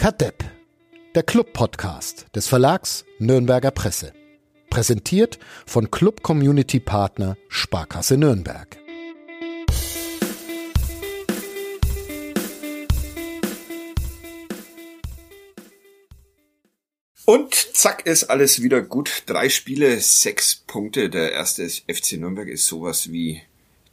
Kadepp, der Club-Podcast des Verlags Nürnberger Presse. Präsentiert von Club Community Partner Sparkasse Nürnberg. Und zack ist alles wieder gut. Drei Spiele, sechs Punkte. Der erste FC Nürnberg ist sowas wie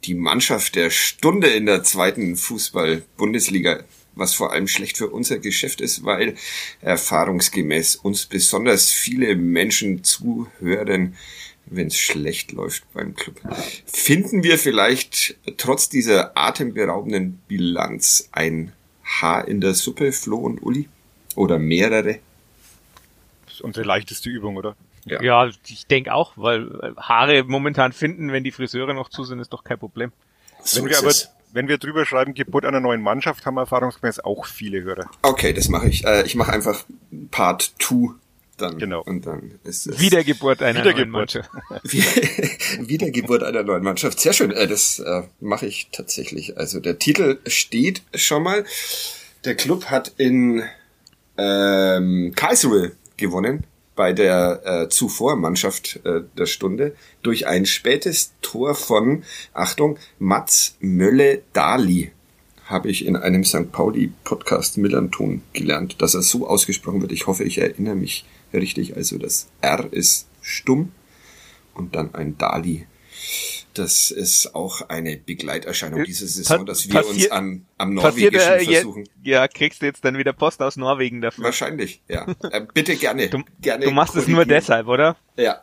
die Mannschaft der Stunde in der zweiten Fußball-Bundesliga, was vor allem schlecht für unser Geschäft ist, weil erfahrungsgemäß uns besonders viele Menschen zuhören, wenn es schlecht läuft beim Club. Finden wir vielleicht trotz dieser atemberaubenden Bilanz ein Haar in der Suppe, Flo und Uli? Oder mehrere? Das ist unsere leichteste Übung, oder? Ja, ja ich denke auch, weil Haare momentan finden, wenn die Friseure noch zu sind, ist doch kein Problem. So wenn wir aber, wenn wir drüber schreiben, Geburt einer neuen Mannschaft, haben wir erfahrungsgemäß auch viele Hörer. Okay, das mache ich. Äh, ich mache einfach Part 2 dann. Genau. Und dann ist es Wiedergeburt einer Wiedergeburt. neuen Mannschaft. Wiedergeburt einer neuen Mannschaft. Sehr schön. Äh, das äh, mache ich tatsächlich. Also der Titel steht schon mal. Der Club hat in ähm, Karlsruhe gewonnen bei der äh, zuvor Mannschaft äh, der Stunde durch ein spätes Tor von, Achtung, Mats Mölle-Dali habe ich in einem St. Pauli-Podcast Millanton gelernt, dass er so ausgesprochen wird. Ich hoffe, ich erinnere mich richtig. Also das R ist stumm und dann ein Dali das ist auch eine Begleiterscheinung dieser Saison, dass wir uns an, am Norwegischen äh, versuchen. Ja, kriegst du jetzt dann wieder Post aus Norwegen dafür. Wahrscheinlich, ja. Äh, bitte gerne. Du, gerne du machst es nur deshalb, oder? Ja.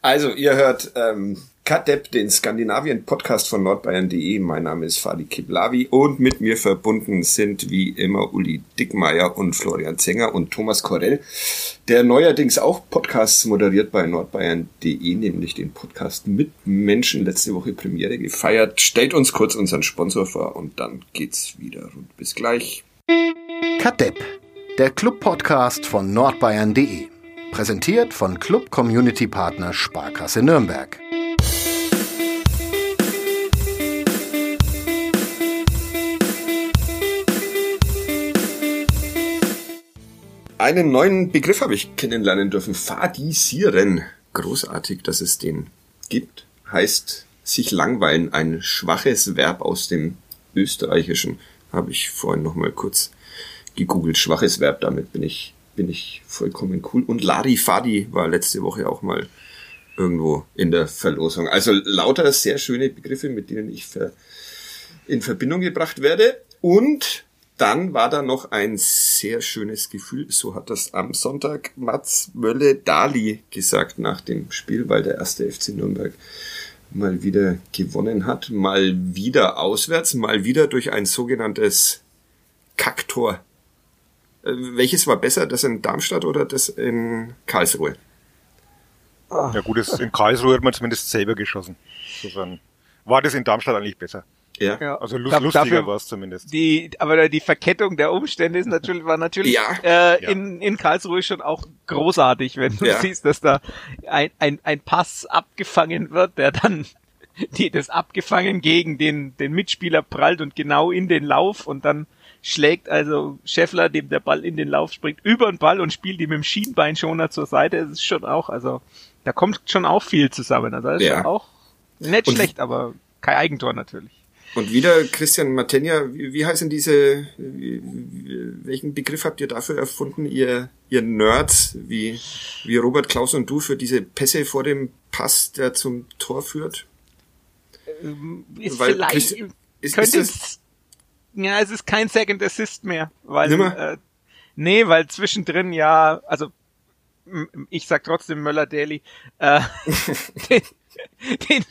Also, ihr hört ähm, Kadepp, den Skandinavien-Podcast von nordbayern.de. Mein Name ist Fadi Kiblavi und mit mir verbunden sind wie immer Uli Dickmeier und Florian Zenger und Thomas Korell, der neuerdings auch Podcasts moderiert bei nordbayern.de, nämlich den Podcast mit Menschen letzte Woche Premiere gefeiert. Stellt uns kurz unseren Sponsor vor und dann geht's wieder rund. Bis gleich. Kadepp, der Club-Podcast von nordbayern.de. Präsentiert von Club Community Partner Sparkasse Nürnberg. Einen neuen Begriff habe ich kennenlernen dürfen. Fadisieren. Großartig, dass es den gibt. Heißt sich langweilen. Ein schwaches Verb aus dem Österreichischen. Habe ich vorhin noch mal kurz gegoogelt. Schwaches Verb, damit bin ich, bin ich vollkommen cool. Und Larifadi war letzte Woche auch mal irgendwo in der Verlosung. Also lauter sehr schöne Begriffe, mit denen ich in Verbindung gebracht werde. Und dann war da noch ein sehr schönes Gefühl. So hat das am Sonntag Mats Mölle-Dali gesagt nach dem Spiel, weil der erste FC Nürnberg mal wieder gewonnen hat. Mal wieder auswärts, mal wieder durch ein sogenanntes Kacktor. Äh, Welches war besser, das in Darmstadt oder das in Karlsruhe? Ja gut, in Karlsruhe hat man zumindest selber geschossen. War das in Darmstadt eigentlich besser. Ja. Ja. Also lust, Da- lustiger war es zumindest. Die, aber die Verkettung der Umstände ist natürlich, war natürlich Ja. äh, Ja. in, in Karlsruhe schon auch großartig, wenn du Ja. siehst, dass da ein, ein, ein Pass abgefangen wird, der dann die, das abgefangen gegen den, den Mitspieler prallt und genau in den Lauf und dann schlägt also Scheffler, dem der Ball in den Lauf springt, über den Ball und spielt ihm im Schienbeinschoner zur Seite. Das ist schon auch, also da kommt schon auch viel zusammen. Also das ist Ja. schon auch nicht Und- schlecht, aber kein Eigentor natürlich. Und wieder Christian Matenja, wie, wie heißen diese, wie, welchen Begriff habt ihr dafür erfunden, ihr, ihr Nerds, wie, wie Robert Klaus und du für diese Pässe vor dem Pass, der zum Tor führt? Ist Weil vielleicht, Christi- ist- könnte ist es, ja, es ist kein Second Assist mehr, weil, Nimmer? äh, nee, weil zwischendrin ja, also, ich sag trotzdem Möller-Daly, äh, den, den,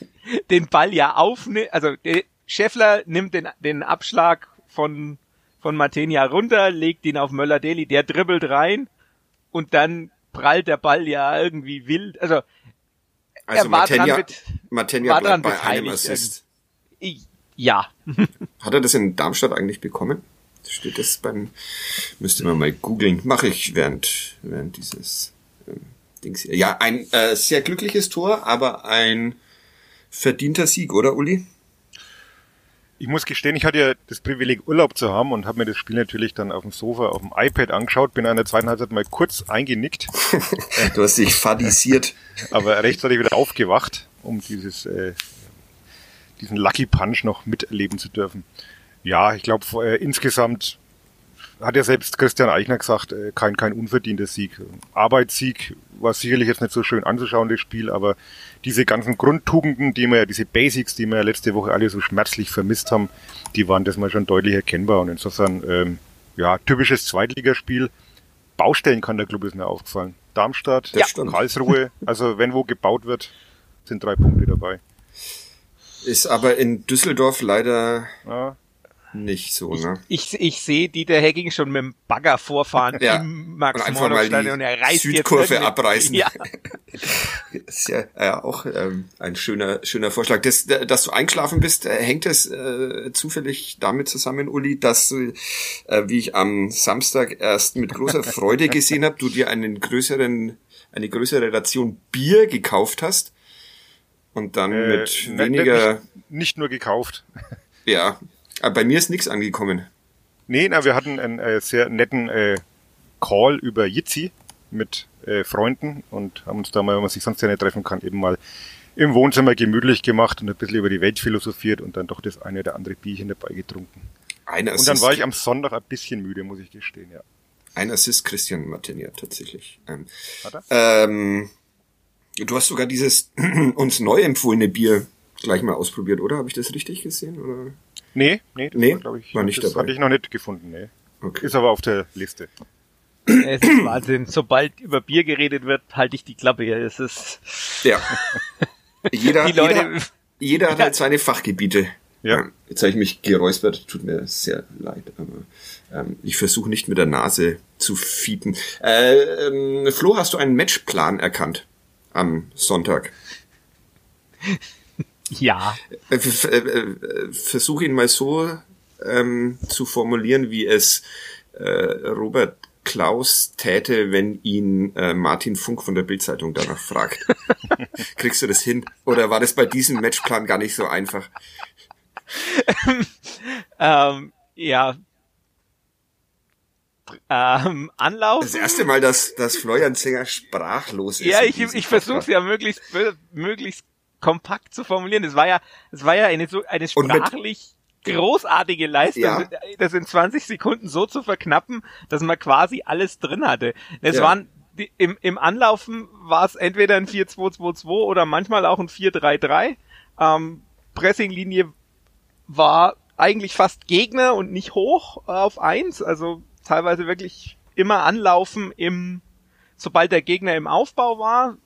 den Ball ja aufnimmt, also, der Scheffler nimmt den, den Abschlag von, von Matenia runter, legt ihn auf Möller-Daly, der dribbelt rein und dann prallt der Ball ja irgendwie wild, also, Also er war Matenja, dran mit, Matenja war dran bei einem Assist. ich, ja, Hat er das in Darmstadt eigentlich bekommen? Steht das beim, müsste man mal googeln. Mache ich während, während dieses ähm, Dings hier. Ja, ein äh, sehr glückliches Tor, aber ein verdienter Sieg, oder Uli? Ich muss gestehen, ich hatte ja das Privileg, Urlaub zu haben und habe mir das Spiel natürlich dann auf dem Sofa, auf dem iPad angeschaut, bin an der zweiten Halbzeit mal kurz eingenickt. du hast dich fadisiert. aber rechtzeitig wieder aufgewacht, um dieses, äh, diesen Lucky Punch noch miterleben zu dürfen. Ja, ich glaube, äh, insgesamt hat ja selbst Christian Eichner gesagt, äh, kein, kein unverdienter Sieg. Arbeitssieg war sicherlich jetzt nicht so schön anzuschauen, das Spiel, aber diese ganzen Grundtugenden, die wir ja, diese Basics, die wir ja letzte Woche alle so schmerzlich vermisst haben, die waren das mal schon deutlich erkennbar und insofern, ähm, ja, typisches Zweitligaspiel. Baustellen kann der Club ist mir aufgefallen. Darmstadt, Ja. Karlsruhe, also wenn wo gebaut wird, sind drei Punkte dabei. Ist aber in Düsseldorf leider Ja, nicht so, ne? Ich, ich sehe Dieter Hecking schon mit dem Bagger vorfahren Ja. im Und einfach mal die und er reißt Südkurve abreißen. Ja. ist ja, ja auch ähm, ein schöner, schöner Vorschlag. Das, dass du eingeschlafen bist, äh, hängt es äh, zufällig damit zusammen, Uli, dass du, äh, wie ich am Samstag erst mit großer Freude gesehen habe, du dir einen größeren, eine größere Ration Bier gekauft hast und dann äh, mit weniger, Nicht, nicht nur gekauft. ja, aber bei mir ist nichts angekommen. Nee, na, wir hatten einen äh, sehr netten äh, Call über Jitsi mit äh, Freunden und haben uns da mal, wenn man sich sonst ja nicht treffen kann, eben mal im Wohnzimmer gemütlich gemacht und ein bisschen über die Welt philosophiert und dann doch das eine oder andere Bierchen dabei getrunken. Ein Und dann Assist, war ich am Sonntag ein bisschen müde, muss ich gestehen, ja. ein Assist Christian Martinier tatsächlich. Ähm? Ähm, du hast sogar dieses uns neu empfohlene Bier gleich mal ausprobiert, oder? Habe ich das richtig gesehen? Oder? Nee, nee, das Nee, war, glaube ich, war nicht das dabei. hatte ich noch nicht gefunden, nee. Okay. Ist aber auf der Liste. Es ist Wahnsinn. Sobald über Bier geredet wird, halte ich die Klappe hier. Es ist, Ja. Jeder, die Leute, jeder, jeder hat halt seine Fachgebiete. Ja. Jetzt habe ich mich geräuspert, tut mir sehr leid, aber ähm, ich versuche nicht mit der Nase zu fiepen. Äh, ähm, Flo, hast du einen Matchplan erkannt am Sonntag? Ja. Äh, äh, Versuch ihn mal so ähm, zu formulieren, wie es äh, Robert Klaus täte, wenn ihn äh, Martin Funk von der Bildzeitung danach fragt. Kriegst du das hin? Oder war das bei diesem Matchplan gar nicht so einfach? Ähm, ja. Ähm, Anlauf. Das erste Mal, dass, dass Florian Zenger sprachlos ist. Ja, ich, ich versuche es ja möglichst, möglichst kompakt zu formulieren. Es war ja, es war ja eine so eine sprachlich großartige Leistung, Ja. das in 20 Sekunden so zu verknappen, dass man quasi alles drin hatte. Es Ja. waren die, im, im Anlaufen war es entweder ein 4-2-2-2 oder manchmal auch ein 4-3-3. Ähm, Pressinglinie war eigentlich fast Gegner und nicht hoch auf eins, also teilweise wirklich immer anlaufen im, sobald der Gegner im Aufbau war.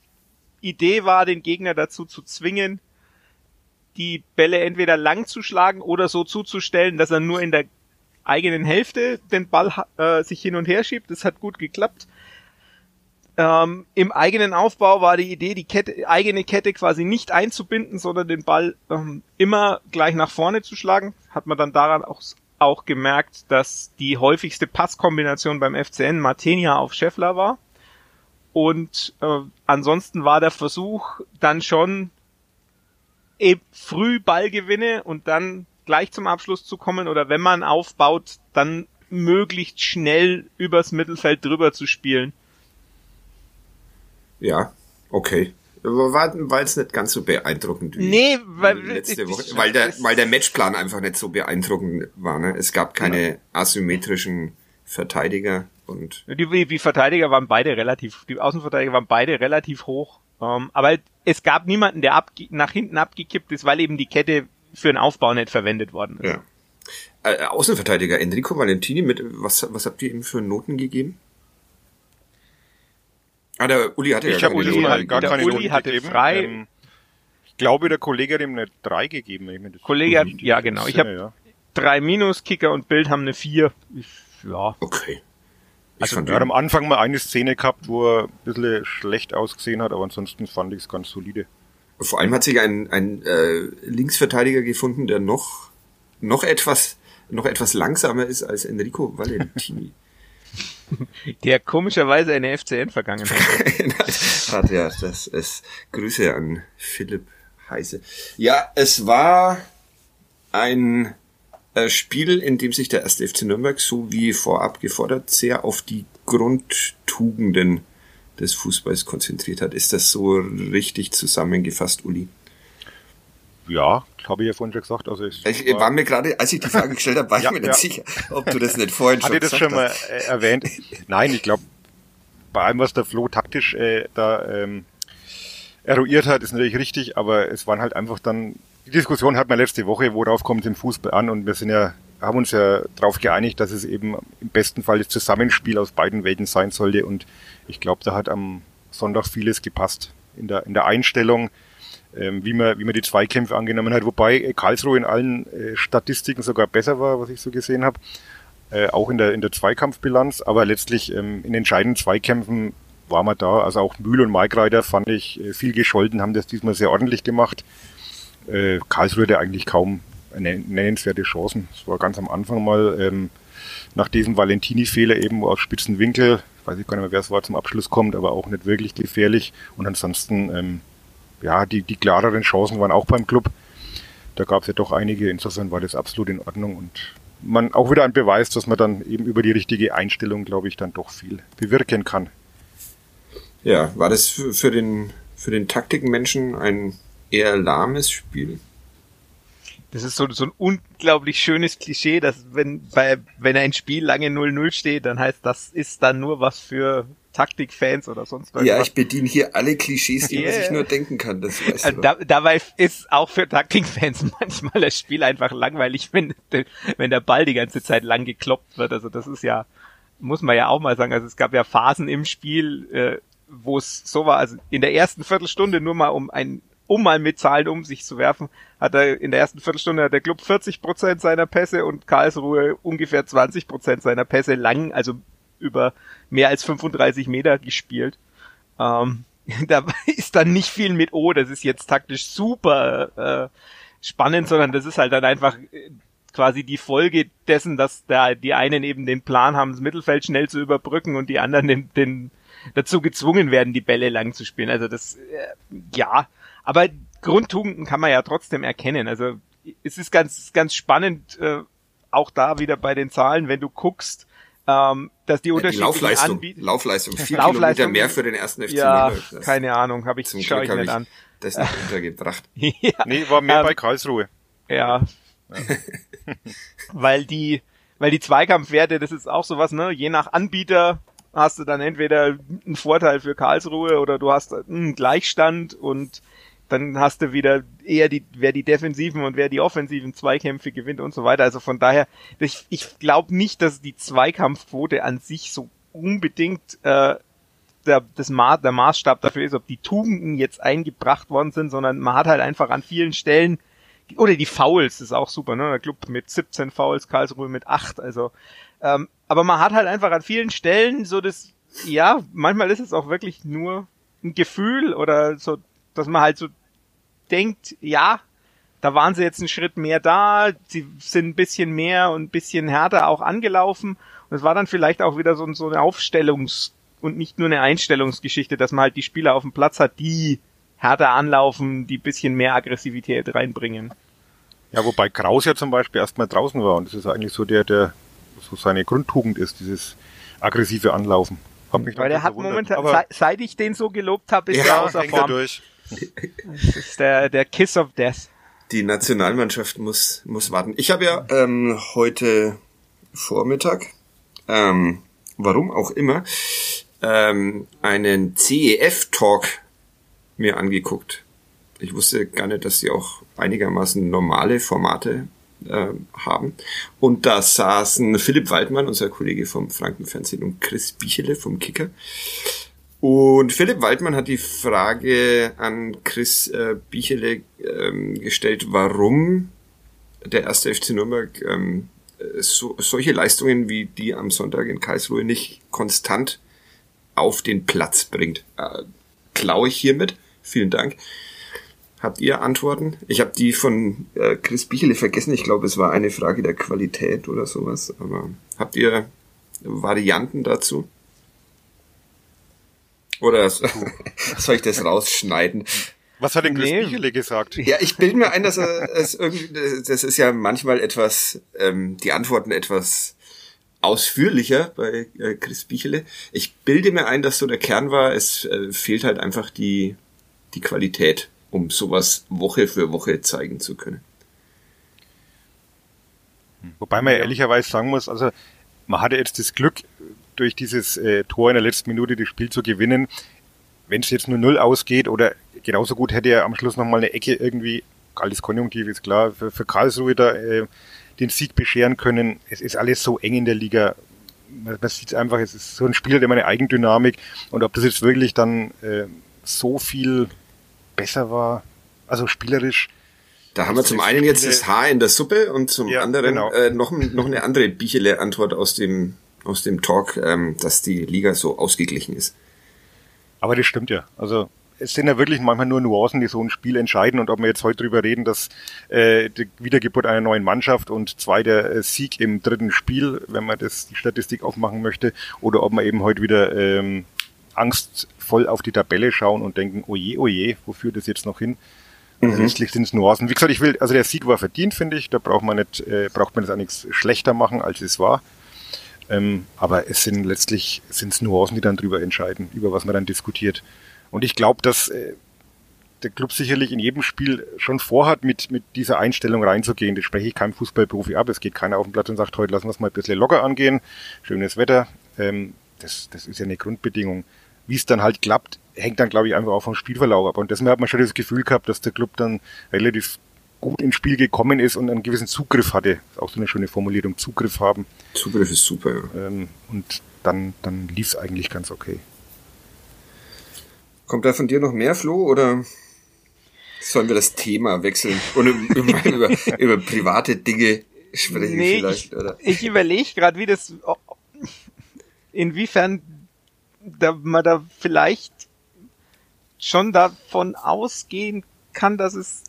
Idee war, den Gegner dazu zu zwingen, die Bälle entweder lang zu schlagen oder so zuzustellen, dass er nur in der eigenen Hälfte den Ball äh, sich hin und her schiebt. Das hat gut geklappt. Ähm, Im eigenen Aufbau war die Idee, die Kette, eigene Kette quasi nicht einzubinden, sondern den Ball ähm, immer gleich nach vorne zu schlagen. Hat man dann daran auch, auch gemerkt, dass die häufigste Passkombination beim FCN Martenia auf Scheffler war. Und äh, ansonsten war der Versuch dann schon eben früh Ballgewinne und dann gleich zum Abschluss zu kommen oder wenn man aufbaut, dann möglichst schnell übers Mittelfeld drüber zu spielen. Ja, okay. War, jetzt nicht ganz so beeindruckend wie Nee, weil letzte Woche, weil der, weil der Matchplan einfach nicht so beeindruckend war. Ne? Es gab keine asymmetrischen Verteidiger und Die, die, Verteidiger waren beide relativ, die Außenverteidiger waren beide relativ hoch. Ähm, aber es gab niemanden, der abge nach hinten abgekippt ist, weil eben die Kette für den Aufbau nicht verwendet worden ist. ja. Äh, Außenverteidiger Enrico Valentini mit was was habt ihr ihm für Noten gegeben? Ah, der Uli hatte Ich ja habe keine Uli Noten halt gar Der keine Uli Noten hatte gegeben. frei- Ähm, ich glaube, der Kollege hat ihm eine 3 gegeben. Wenn ich mir das Kollege hat- ja, genau. Ich entsinne, hab- Drei Minus, Kicker und Bild haben eine vier. Ich, ja. Okay. Ich Also, fand er hat am Anfang mal eine Szene gehabt, wo er ein bisschen schlecht ausgesehen hat, aber ansonsten fand ich es ganz solide. vor allem hat sich ein, ein äh, Linksverteidiger gefunden, der noch noch etwas noch etwas langsamer ist als Enrico Valentini. Der komischerweise eine FCN-Vergangenheit. hat ja, das ist Grüße an Philipp Heise. Ja, es war ein Spiel, in dem sich der erste FC Nürnberg, so wie vorab gefordert, sehr auf die Grundtugenden des Fußballs konzentriert hat. Ist das so richtig zusammengefasst, Uli? Ja, habe ich ja vorhin schon gesagt. Also ich, ich war, war, mir gerade, als ich die Frage gestellt habe, war ja, ich mir nicht sicher, ob du das nicht vorhin schon gesagt hast. Hatte das schon mal äh, erwähnt? Nein, ich glaube, bei allem, was der Flo taktisch äh, da ähm, eruiert hat, ist natürlich richtig, aber es waren halt einfach dann, die Diskussion hat man letzte Woche, worauf kommt es im Fußball an? Und wir sind ja, haben uns ja darauf geeinigt, dass es eben im besten Fall das Zusammenspiel aus beiden Welten sein sollte. Und ich glaube, da hat am Sonntag vieles gepasst in der, in der Einstellung, ähm, wie, man, wie man die Zweikämpfe angenommen hat, wobei Karlsruhe in allen äh, Statistiken sogar besser war, was ich so gesehen habe, äh, auch in der, in der Zweikampfbilanz, aber letztlich ähm, in entscheidenden Zweikämpfen war man da, also auch Mühl und Maikreiter fand ich äh, viel gescholten, haben das diesmal sehr ordentlich gemacht. Äh, Karlsruhe hatte eigentlich kaum nennenswerte Chancen. Es war ganz am Anfang mal ähm, nach diesem Valentini-Fehler eben aus spitzen Winkel, weiß ich gar nicht mehr, wer es war, zum Abschluss kommt, aber auch nicht wirklich gefährlich. Und ansonsten ähm, ja, die, die klareren Chancen waren auch beim Club. Da gab es ja doch einige, insofern war das absolut in Ordnung und man auch wieder ein Beweis, dass man dann eben über die richtige Einstellung, glaube ich, dann doch viel bewirken kann. Ja, war das für, den für den Taktikmenschen ein eher lahmes Spiel? Das ist so, so ein unglaublich schönes Klischee, dass wenn bei wenn ein Spiel lange 0-0 steht, dann heißt das ist dann nur was für Taktikfans oder sonst was. Ja, ich bediene hier alle Klischees, die yeah. man sich nur denken kann. Das weißt du da, dabei ist auch für Taktikfans manchmal das Spiel einfach langweilig, wenn, wenn der Ball die ganze Zeit lang gekloppt wird. Also das ist ja, muss man ja auch mal sagen. Also es gab ja Phasen im Spiel, äh, wo es so war, also in der ersten Viertelstunde nur mal um ein um mal mit Zahlen um sich zu werfen, hat er in der ersten Viertelstunde hat der Club 40 Prozent seiner Pässe und Karlsruhe ungefähr 20 Prozent seiner Pässe lang, also über mehr als 35 Meter gespielt. Ähm, da ist dann nicht viel mit, oh, das ist jetzt taktisch super äh, spannend, sondern das ist halt dann einfach äh, quasi die Folge dessen, dass da die einen eben den Plan haben, das Mittelfeld schnell zu überbrücken und die anderen den, den dazu gezwungen werden, die Bälle lang zu spielen. Also das, äh, ja, aber Grundtugenden kann man ja trotzdem erkennen. Also es ist ganz, ganz spannend, äh, auch da wieder bei den Zahlen, wenn du guckst, ähm, dass die Unterschiede ja, Laufleistung, Anbieten, Laufleistung, vier Laufleistung, Kilometer mehr für den ersten FC Ja, keine Ahnung, habe ich, zum schau ich nicht an. Das nicht untergebracht. ja, nee, war mehr ähm, bei Karlsruhe. Ja. ja. weil die, weil die Zweikampfwerte, das ist auch sowas, ne, je nach Anbieter hast du dann entweder einen Vorteil für Karlsruhe oder du hast einen Gleichstand und dann hast du wieder eher die, wer die defensiven und wer die offensiven Zweikämpfe gewinnt und so weiter. Also von daher, ich, ich glaube nicht, dass die Zweikampfquote an sich so unbedingt äh, der, das Ma der Maßstab dafür ist, ob die Tugenden jetzt eingebracht worden sind, sondern man hat halt einfach an vielen Stellen oder die Fouls ist auch super, ne? Der Club mit 17 Fouls, Karlsruhe mit 8, also ähm, aber man hat halt einfach an vielen Stellen so das ja, manchmal ist es auch wirklich nur ein Gefühl oder so, dass man halt so denkt, ja, da waren sie jetzt einen Schritt mehr da, sie sind ein bisschen mehr und ein bisschen härter auch angelaufen. Und es war dann vielleicht auch wieder so, so eine Aufstellungs- und nicht nur eine Einstellungsgeschichte, dass man halt die Spieler auf dem Platz hat, die härter anlaufen, die bisschen mehr Aggressivität reinbringen. Ja, wobei Kraus ja zum Beispiel erstmal draußen war und das ist eigentlich so der, der so seine Grundtugend ist, dieses aggressive Anlaufen. Hab mich Weil er hat momentan, seit, seit ich den so gelobt habe, ist ja, er außer Form. Durch. Ist der, der Kiss of Death. Die Nationalmannschaft muss, muss warten. Ich habe ja ähm, heute Vormittag, ähm, warum auch immer, ähm, einen CEF-Talk mir angeguckt. Ich wusste gar nicht, dass sie auch einigermaßen normale Formate äh, haben. Und da saßen Philipp Waldmann, unser Kollege vom Frankenfernsehen, und Chris Bichele vom Kicker. Und Philipp Waldmann hat die Frage an Chris äh, Bichele ähm, gestellt, warum der erste FC Nürnberg ähm, so, solche Leistungen wie die am Sonntag in Karlsruhe nicht konstant auf den Platz bringt. Äh, klaue ich hiermit. Vielen Dank. Habt ihr Antworten? Ich habe die von äh, Chris Bichele vergessen. Ich glaube, es war eine Frage der Qualität oder sowas. Aber habt ihr Varianten dazu? Oder soll ich das rausschneiden? Was hat denn Chris nee. Michele gesagt? Ja, ich bilde mir ein, dass er es irgendwie, das ist ja manchmal etwas, ähm, die Antworten etwas ausführlicher bei äh, Chris Bichele. Ich bilde mir ein, dass so der Kern war, es äh, fehlt halt einfach die, die Qualität, um sowas Woche für Woche zeigen zu können. Wobei man ja. ehrlicherweise sagen muss, also man hatte jetzt das Glück, durch dieses äh, Tor in der letzten Minute das Spiel zu gewinnen. Wenn es jetzt nur null ausgeht oder genauso gut hätte er am Schluss nochmal eine Ecke irgendwie, alles Konjunktiv ist klar, für, für Karlsruhe da äh, den Sieg bescheren können. Es ist alles so eng in der Liga. Man, man sieht einfach, es ist so ein Spiel, der hat eine Eigendynamik und ob das jetzt wirklich dann äh, so viel besser war, also spielerisch, da haben wir zum einen jetzt das Haar in der Suppe und zum ja, anderen genau. äh, noch, noch eine andere Bichele-Antwort aus dem, aus dem Talk, ähm, dass die Liga so ausgeglichen ist. Aber das stimmt ja. Also es sind ja wirklich manchmal nur Nuancen, die so ein Spiel entscheiden. Und ob wir jetzt heute drüber reden, dass äh, die Wiedergeburt einer neuen Mannschaft und zweiter äh, Sieg im dritten Spiel, wenn man das die Statistik aufmachen möchte, oder ob man eben heute wieder ähm, angstvoll auf die Tabelle schauen und denken, oje, oje, wo führt das jetzt noch hin? Mhm. Letztlich sind es Nuancen. Wie gesagt, ich will, also der Sieg war verdient, finde ich. Da braucht man nicht, äh, braucht man das auch nichts schlechter machen, als es war. Ähm, aber es sind letztlich sind's Nuancen, die dann drüber entscheiden, über was man dann diskutiert. Und ich glaube, dass äh, der Club sicherlich in jedem Spiel schon vorhat, mit, mit dieser Einstellung reinzugehen. Das spreche ich keinem Fußballprofi ab. Es geht keiner auf den Platz und sagt, heute lassen wir es mal ein bisschen locker angehen. Schönes Wetter. Ähm, das, das ist ja eine Grundbedingung. Wie es dann halt klappt, hängt dann, glaube ich, einfach auch vom Spielverlauf ab. Und deswegen hat man schon das Gefühl gehabt, dass der Club dann relativ gut ins Spiel gekommen ist und einen gewissen Zugriff hatte. Auch so eine schöne Formulierung, Zugriff haben. Zugriff ist super, ja. Ähm, und dann, dann lief es eigentlich ganz okay. Kommt da von dir noch mehr, Flo, oder sollen wir das Thema wechseln und über, über, über private Dinge sprechen nee, vielleicht? Oder? Ich, ich überlege gerade, wie das, inwiefern da, man da vielleicht schon davon ausgehen kann, dass es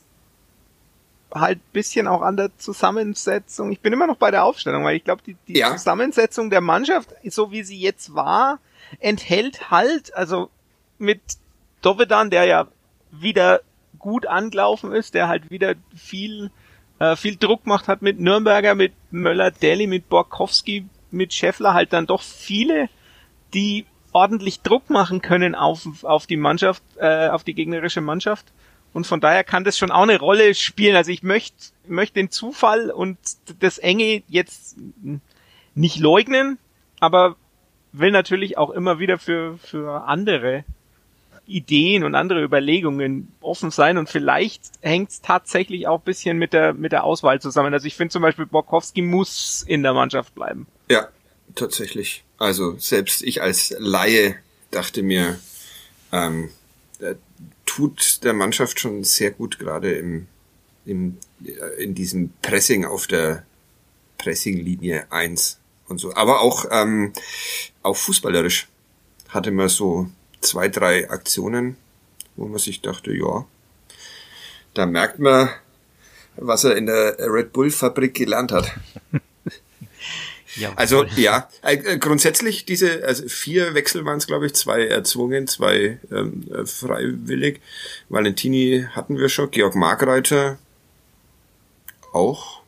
halt bisschen auch an der Zusammensetzung. Ich bin immer noch bei der Aufstellung, weil ich glaube, die, die ja. Zusammensetzung der Mannschaft, so wie sie jetzt war, enthält halt, also mit Dovedan, der ja wieder gut angelaufen ist, der halt wieder viel äh, viel Druck gemacht hat mit Nürnberger, mit Möller, Deli, mit Borkowski, mit Scheffler, halt dann doch viele, die ordentlich Druck machen können auf, auf die Mannschaft, äh, auf die gegnerische Mannschaft. Und von daher kann das schon auch eine Rolle spielen. Also ich möchte möchte den Zufall und das Enge jetzt nicht leugnen, aber will natürlich auch immer wieder für, für andere Ideen und andere Überlegungen offen sein und vielleicht hängt es tatsächlich auch bisschen mit der, mit der Auswahl zusammen. Also ich finde zum Beispiel Borkowski muss in der Mannschaft bleiben. Ja, tatsächlich. Also selbst ich als Laie dachte mir, ähm, tut der Mannschaft schon sehr gut, gerade im, im, in diesem Pressing auf der Pressinglinie eins und so. Aber auch, ähm, auch fußballerisch hatte man so zwei, drei Aktionen, wo man sich dachte, ja, da merkt man, was er in der Red Bull Fabrik gelernt hat. Ja, also ja, äh, äh, grundsätzlich diese, also vier Wechsel waren es, glaube ich, zwei erzwungen, zwei ähm, äh, freiwillig. Valentini hatten wir schon, Georg Markreiter auch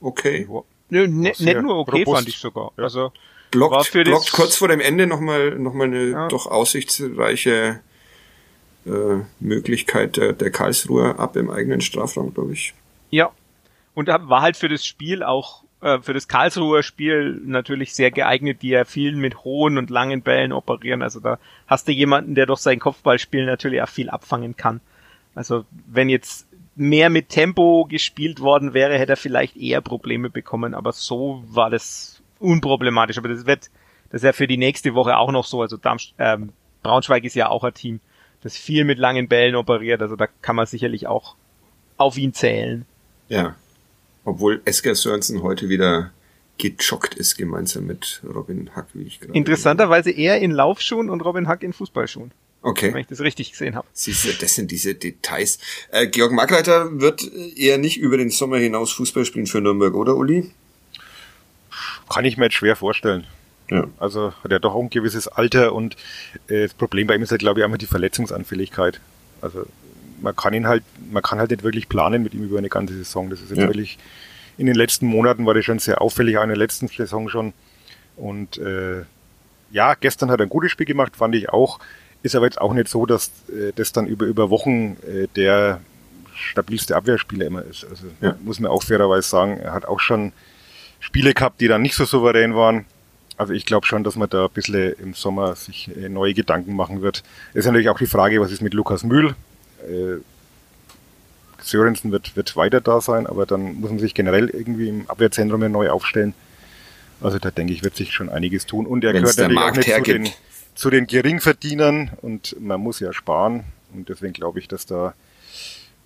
okay. Nö, ne, nicht nur okay robust. fand ich sogar. Also blockt, blockt kurz vor dem Ende nochmal noch mal eine ja. doch aussichtsreiche äh, Möglichkeit der, der Karlsruher ab im eigenen Strafraum, glaube ich. Ja. Und war halt für das Spiel auch äh, für das Karlsruher Spiel natürlich sehr geeignet, die ja viel mit hohen und langen Bällen operieren. Also da hast du jemanden, der durch sein Kopfballspiel natürlich auch viel abfangen kann. Also wenn jetzt mehr mit Tempo gespielt worden wäre, hätte er vielleicht eher Probleme bekommen, aber so war das unproblematisch. Aber das wird, das ist ja für die nächste Woche auch noch so. Also Darmst ähm, Braunschweig ist ja auch ein Team, das viel mit langen Bällen operiert. Also da kann man sicherlich auch auf ihn zählen. Ja. Obwohl Esker Sörensen heute wieder gejoggt ist, gemeinsam mit Robin Hack, wie ich gerade. Interessanterweise er in Laufschuhen und Robin Hack in Fußballschuhen. Okay. Wenn ich das richtig gesehen habe. Siehst du, das sind diese Details. Äh, Georg Markleiter wird eher nicht über den Sommer hinaus Fußball spielen für Nürnberg, oder Uli? Kann ich mir jetzt schwer vorstellen. Ja. Also hat er doch auch ein gewisses Alter und äh, das Problem bei ihm ist halt, glaube ich, einmal die Verletzungsanfälligkeit. Also man kann ihn halt, man kann halt nicht wirklich planen mit ihm über eine ganze Saison. Das ist jetzt Ja. wirklich, in den letzten Monaten war das schon sehr auffällig, auch in der letzten Saison schon. Und äh, ja, gestern hat er ein gutes Spiel gemacht, fand ich auch. Ist aber jetzt auch nicht so, dass äh, das dann über, über Wochen äh, der stabilste Abwehrspieler immer ist. Also Ja. muss man auch fairerweise sagen, er hat auch schon Spiele gehabt, die dann nicht so souverän waren. Also ich glaube schon, dass man da ein bisschen im Sommer sich äh, neue Gedanken machen wird. Es ist natürlich auch die Frage, was ist mit Lukas Mühl? Äh, Sörensen wird, wird weiter da sein, aber dann muss man sich generell irgendwie im Abwehrzentrum ja neu aufstellen. Also da denke ich, wird sich schon einiges tun. Und er Wenn's gehört natürlich auch Markt nicht zu den, zu den Geringverdienern und man muss ja sparen. Und deswegen glaube ich, dass da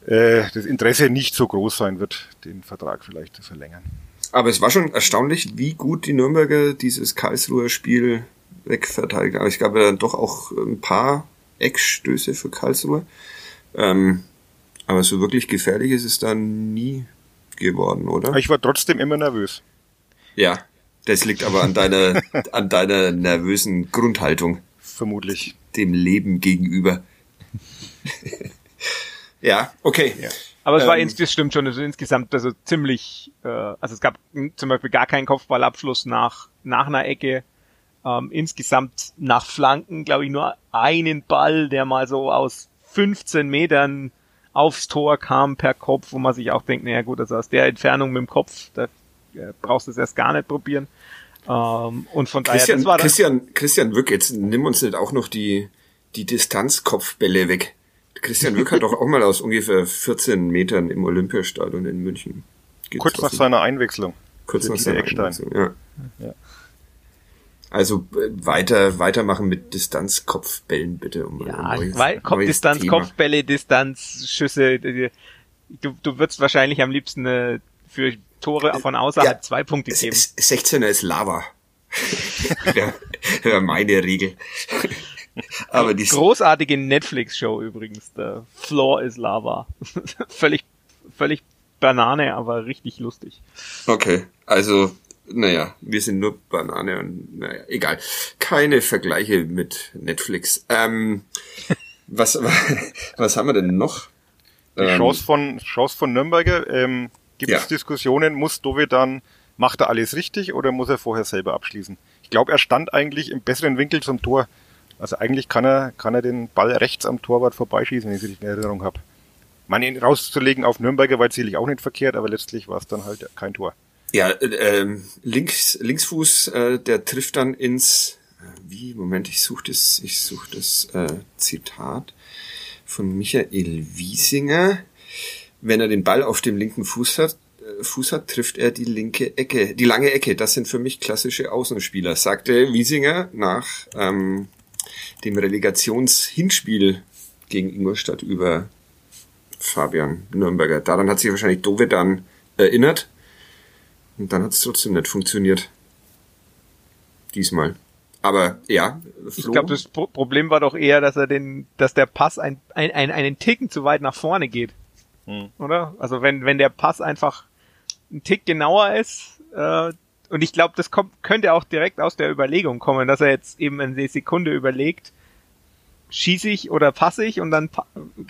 äh, das Interesse nicht so groß sein wird, den Vertrag vielleicht zu verlängern. Aber es war schon erstaunlich, wie gut die Nürnberger dieses Karlsruher Spiel wegverteidigt haben. Ich glaube, dann doch auch ein paar Eckstöße für Karlsruhe. Ähm, aber so wirklich gefährlich ist es dann nie geworden, oder? Ich war trotzdem immer nervös. Ja, das liegt aber an deiner, an deiner nervösen Grundhaltung Vermutlich. dem Leben gegenüber. ja, okay. Aber es war Ähm, ins, das stimmt schon, also insgesamt also ziemlich, äh, also es gab zum Beispiel gar keinen Kopfballabschluss nach, nach einer Ecke. Ähm, insgesamt nach Flanken, glaube ich, nur einen Ball, der mal so aus 15 Metern aufs Tor kam per Kopf, wo man sich auch denkt, naja gut, also aus der Entfernung mit dem Kopf, da äh, brauchst du es erst gar nicht probieren. Ähm, und von daher, Christian, das war Christian, Christian Wück, jetzt nimm uns nicht auch noch die, die Distanzkopfbälle weg. Christian Wück hat doch auch mal aus ungefähr 14 Metern im Olympiastadion in München Kurz nach seiner Einwechslung. Kurz nach seiner Eckstein. Einwechslung, Ja. Ja. Also äh, weiter, weitermachen mit Distanzkopfbällen bitte. Um ja, neues, weil, Kopf, Distanz, Thema. Kopfbälle, Distanz, Schüsse, du, du würdest wahrscheinlich am liebsten äh, für Tore von außerhalb Ja, zwei Punkte geben. es- 16er ist Lava. Wär meine Regel. Aber die Großartige Netflix-Show übrigens. Der Floor is Lava. völlig, völlig Banane, aber richtig lustig. Okay, also, naja, wir sind nur Banane und, naja, egal. Keine Vergleiche mit Netflix. Ähm, was, was haben wir denn noch? Die Ähm, Chance von, Chance von Nürnberger, ähm, gibt Ja. es Diskussionen, muss Dovedan, macht er alles richtig oder muss er vorher selber abschließen? Ich glaube, er stand eigentlich im besseren Winkel zum Tor. Also eigentlich kann er, kann er den Ball rechts am Torwart vorbeischießen, wenn ich es richtig in Erinnerung habe. Meine, ihn rauszulegen auf Nürnberger war sicherlich auch nicht verkehrt, aber letztlich war es dann halt kein Tor. Ja, äh, links, Linksfuß, äh, der trifft dann ins, äh, wie, Moment, ich suche das, ich suche das äh, Zitat von Michael Wiesinger. Wenn er den Ball auf dem linken Fuß hat, äh, Fuß hat, trifft er die linke Ecke, die lange Ecke. Das sind für mich klassische Außenspieler, sagte Wiesinger nach ähm, dem Relegationshinspiel gegen Ingolstadt über Fabian Nürnberger. Daran hat sich wahrscheinlich Dove dann erinnert. Und dann hat es trotzdem nicht funktioniert. Diesmal. Aber ja, Ich Flo, glaube, das Pro Problem war doch eher, dass er den, dass der Pass ein, ein, ein, einen Ticken zu weit nach vorne geht. Hm. Oder? Also wenn, wenn der Pass einfach ein Tick genauer ist, äh, und ich glaube, das kommt, könnte auch direkt aus der Überlegung kommen, dass er jetzt eben eine Sekunde überlegt, schieße ich oder passe ich und dann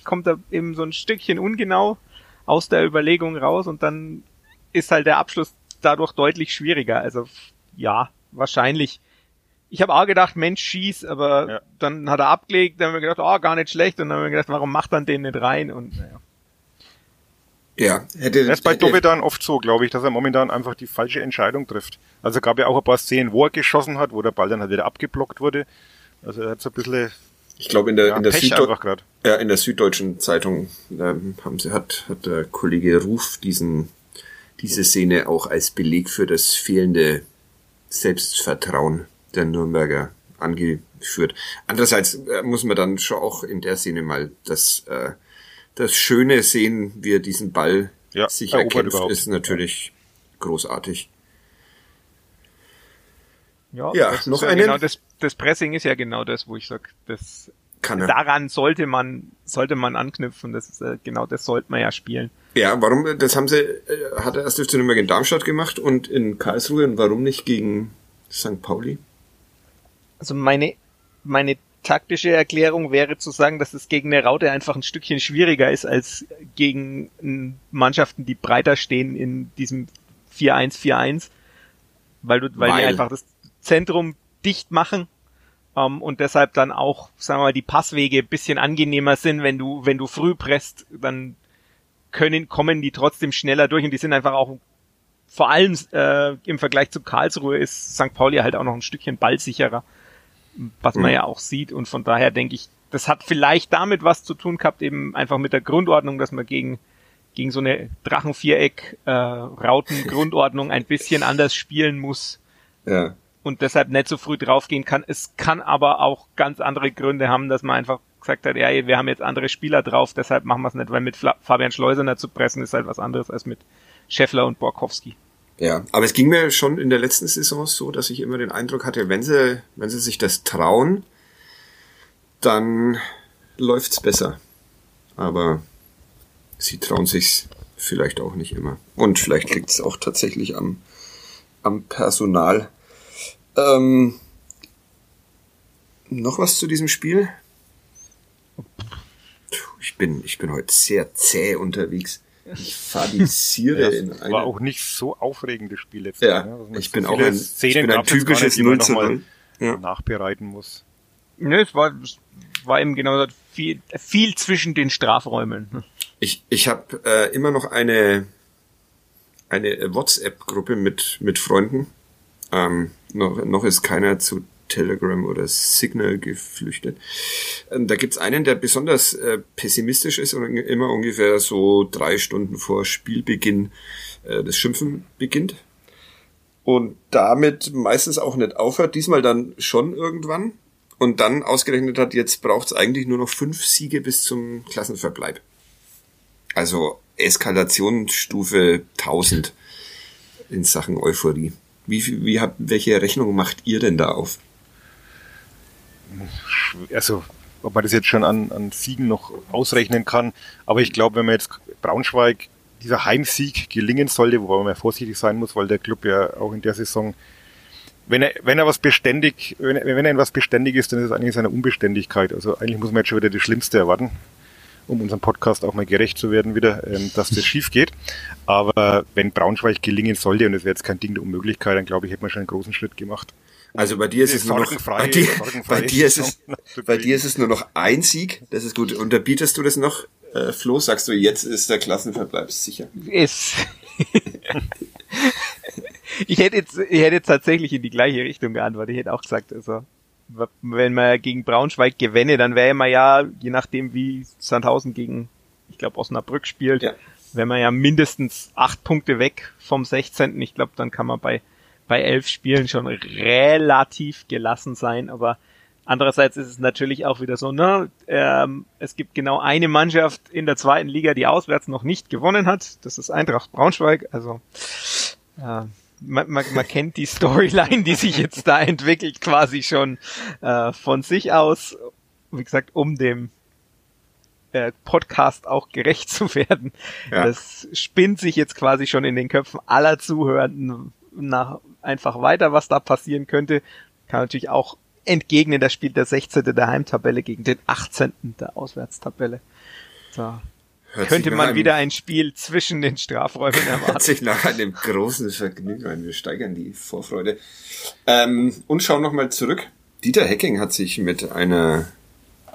kommt er eben so ein Stückchen ungenau aus der Überlegung raus und dann ist halt der Abschluss dadurch deutlich schwieriger. Also ja, wahrscheinlich. Ich habe auch gedacht, Mensch, schieß, aber Ja. dann hat er abgelegt, dann haben wir gedacht, oh, gar nicht schlecht und dann haben wir gedacht, warum macht dann den nicht rein und naja. ja, hätte, Das ist bei Dovedan oft so, glaube ich, dass er momentan einfach die falsche Entscheidung trifft. Also gab ja auch ein paar Szenen, wo er geschossen hat, wo der Ball dann halt wieder abgeblockt wurde. Also er hat so ein bisschen ich glaube in der, ja, in der ja, in der Süddeutschen Zeitung ähm, haben sie hat hat der Kollege Ruf diesen diese Szene auch als Beleg für das fehlende Selbstvertrauen der Nürnberger angeführt. Andererseits äh, muss man dann schon auch in der Szene mal das äh, das Schöne sehen, wie er diesen Ball Ja, sich erkämpft, überhaupt. ist natürlich großartig. Ja, Ja, noch ja einen? Genau das, das Pressing ist ja genau das, wo ich sag, das Kann er. daran sollte man sollte man anknüpfen. Das ist äh, genau das sollte man ja spielen. Ja, warum, das haben sie, äh, hat er erst FC Nürnberg in Darmstadt gemacht und in Karlsruhe und warum nicht gegen St. Pauli? Also meine meine taktische Erklärung wäre zu sagen, dass es gegen eine Raute einfach ein Stückchen schwieriger ist als gegen Mannschaften, die breiter stehen in diesem 4-1-4-1, weil du, weil, weil die einfach das Zentrum dicht machen ähm, und deshalb dann auch, sagen wir mal, die Passwege bisschen angenehmer sind, wenn du, wenn du früh presst, dann können, kommen die trotzdem schneller durch und die sind einfach auch vor allem äh, im Vergleich zu Karlsruhe ist St. Pauli halt auch noch ein Stückchen ballsicherer, was man mhm. ja auch sieht und von daher denke ich, das hat vielleicht damit was zu tun gehabt, eben einfach mit der Grundordnung, dass man gegen gegen so eine Drachenviereck äh, ein bisschen anders spielen muss. Ja und deshalb nicht so früh draufgehen kann. Es kann aber auch ganz andere Gründe haben, dass man einfach gesagt hat, ja, wir haben jetzt andere Spieler drauf, deshalb machen wir es nicht, weil mit Fabian Schleusener zu pressen ist halt was anderes als mit Scheffler und Borkowski. Ja, aber es ging mir schon in der letzten Saison so, dass ich immer den Eindruck hatte, wenn sie, wenn sie sich das trauen, dann läuft's besser. Aber sie trauen sich's vielleicht auch nicht immer. Und vielleicht liegt's auch tatsächlich am, am Personal. Ähm, noch was zu diesem Spiel? Ich bin, ich bin heute sehr zäh unterwegs. Ich fadisiere ja, in eine... War auch nicht so aufregendes Spiel jetzt. Ja, ne? also ich bin auch ein, ich bin ein typisches 0 zu 0. Ja. nachbereiten muss. Ne, es war, es war eben genau viel, viel zwischen den Strafräumen. Ich, ich habe äh, immer noch eine, eine WhatsApp-Gruppe mit, mit Freunden, ähm, noch, noch ist keiner zu Telegram oder Signal geflüchtet. Ähm, da gibt's einen, der besonders äh, pessimistisch ist und immer ungefähr so drei Stunden vor Spielbeginn äh, das Schimpfen beginnt. Und damit meistens auch nicht aufhört, diesmal dann schon irgendwann. Und dann ausgerechnet hat, jetzt braucht's eigentlich nur noch fünf Siege bis zum Klassenverbleib. Also Eskalationsstufe 1000 in Sachen Euphorie. Wie, wie habt, welche Rechnung macht ihr denn da auf? Also, ob man das jetzt schon an, an Siegen noch ausrechnen kann. Aber ich glaube, wenn man jetzt Braunschweig dieser Heimsieg gelingen sollte, wobei man vorsichtig sein muss, weil der Club ja auch in der Saison, wenn er, wenn er was beständig, wenn er, wenn er in was beständig ist, dann ist es eigentlich seine Unbeständigkeit. Also eigentlich muss man jetzt schon wieder das Schlimmste erwarten um unserem Podcast auch mal gerecht zu werden wieder, ähm, dass das schief geht. Aber wenn Braunschweig gelingen sollte, und es wäre jetzt kein Ding der Unmöglichkeit, dann glaube ich, hätte man schon einen großen Schritt gemacht. Also bei dir ist es nur noch, bei dir, bei dir ist es, bei dir ist es nur noch ein Sieg. Das ist gut. Unterbietest du das noch, äh, Flo? Sagst du, jetzt ist der Klassenverbleib sicher? Ist. ich hätte jetzt, ich hätte jetzt tatsächlich in die gleiche Richtung geantwortet. Ich hätte auch gesagt, also, wenn man gegen Braunschweig gewinne, dann wäre man ja, je nachdem wie Sandhausen gegen, ich glaube, Osnabrück spielt, ja. wäre man ja mindestens acht Punkte weg vom 16. Ich glaube, dann kann man bei, bei elf Spielen schon relativ gelassen sein, aber andererseits ist es natürlich auch wieder so, ne, ähm, es gibt genau eine Mannschaft in der zweiten Liga, die auswärts noch nicht gewonnen hat. Das ist Eintracht Braunschweig, also, äh, man, man, man kennt die Storyline, die sich jetzt da entwickelt, quasi schon äh, von sich aus. Wie gesagt, um dem äh, Podcast auch gerecht zu werden. Ja. Das spinnt sich jetzt quasi schon in den Köpfen aller Zuhörenden nach einfach weiter, was da passieren könnte. Kann natürlich auch entgegnen, da spielt der 16. der Heimtabelle gegen den 18. der Auswärtstabelle. So. Hört Könnte man wieder ein Spiel zwischen den Strafräumen erwarten. Hört sich nach einem großen Vergnügen an. Wir steigern die Vorfreude. Ähm, und schauen nochmal zurück. Dieter Hecking hat sich mit einer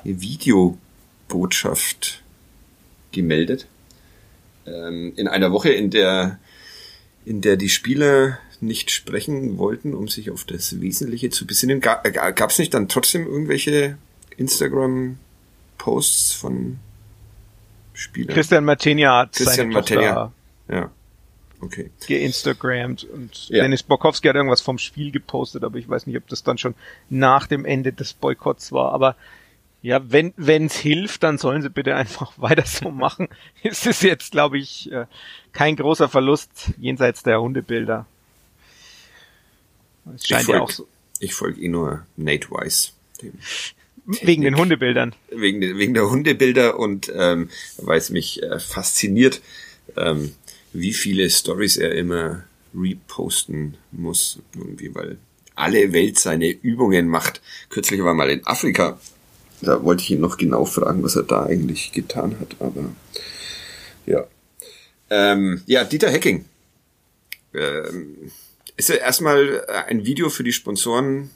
Videobotschaft gemeldet. Ähm, in einer Woche, in der, in der die Spieler nicht sprechen wollten, um sich auf das Wesentliche zu besinnen. Gab es nicht dann trotzdem irgendwelche Instagram-Posts von Spieler. Christian Martinia hat Christian seine. Ja. Okay. Geinstagrammt und ja. Dennis Borkowski hat irgendwas vom Spiel gepostet, aber ich weiß nicht, ob das dann schon nach dem Ende des Boykotts war. Aber ja, wenn es hilft, dann sollen sie bitte einfach weiter so machen. es ist jetzt, glaube ich, äh, kein großer Verlust jenseits der Hundebilder. Es scheint folg, ja auch so. Ich folge eh nur Nate Weiss. Dem Wegen den Hundebildern. Wegen, wegen der Hundebilder und ähm, weil es mich äh, fasziniert, ähm, wie viele Stories er immer reposten muss, irgendwie, weil alle Welt seine Übungen macht. Kürzlich war mal in Afrika Da wollte ich ihn noch genau fragen, was er da eigentlich getan hat, aber ja. Ähm, ja, Dieter Hecking. Ähm, ist ja erstmal ein Video für die Sponsoren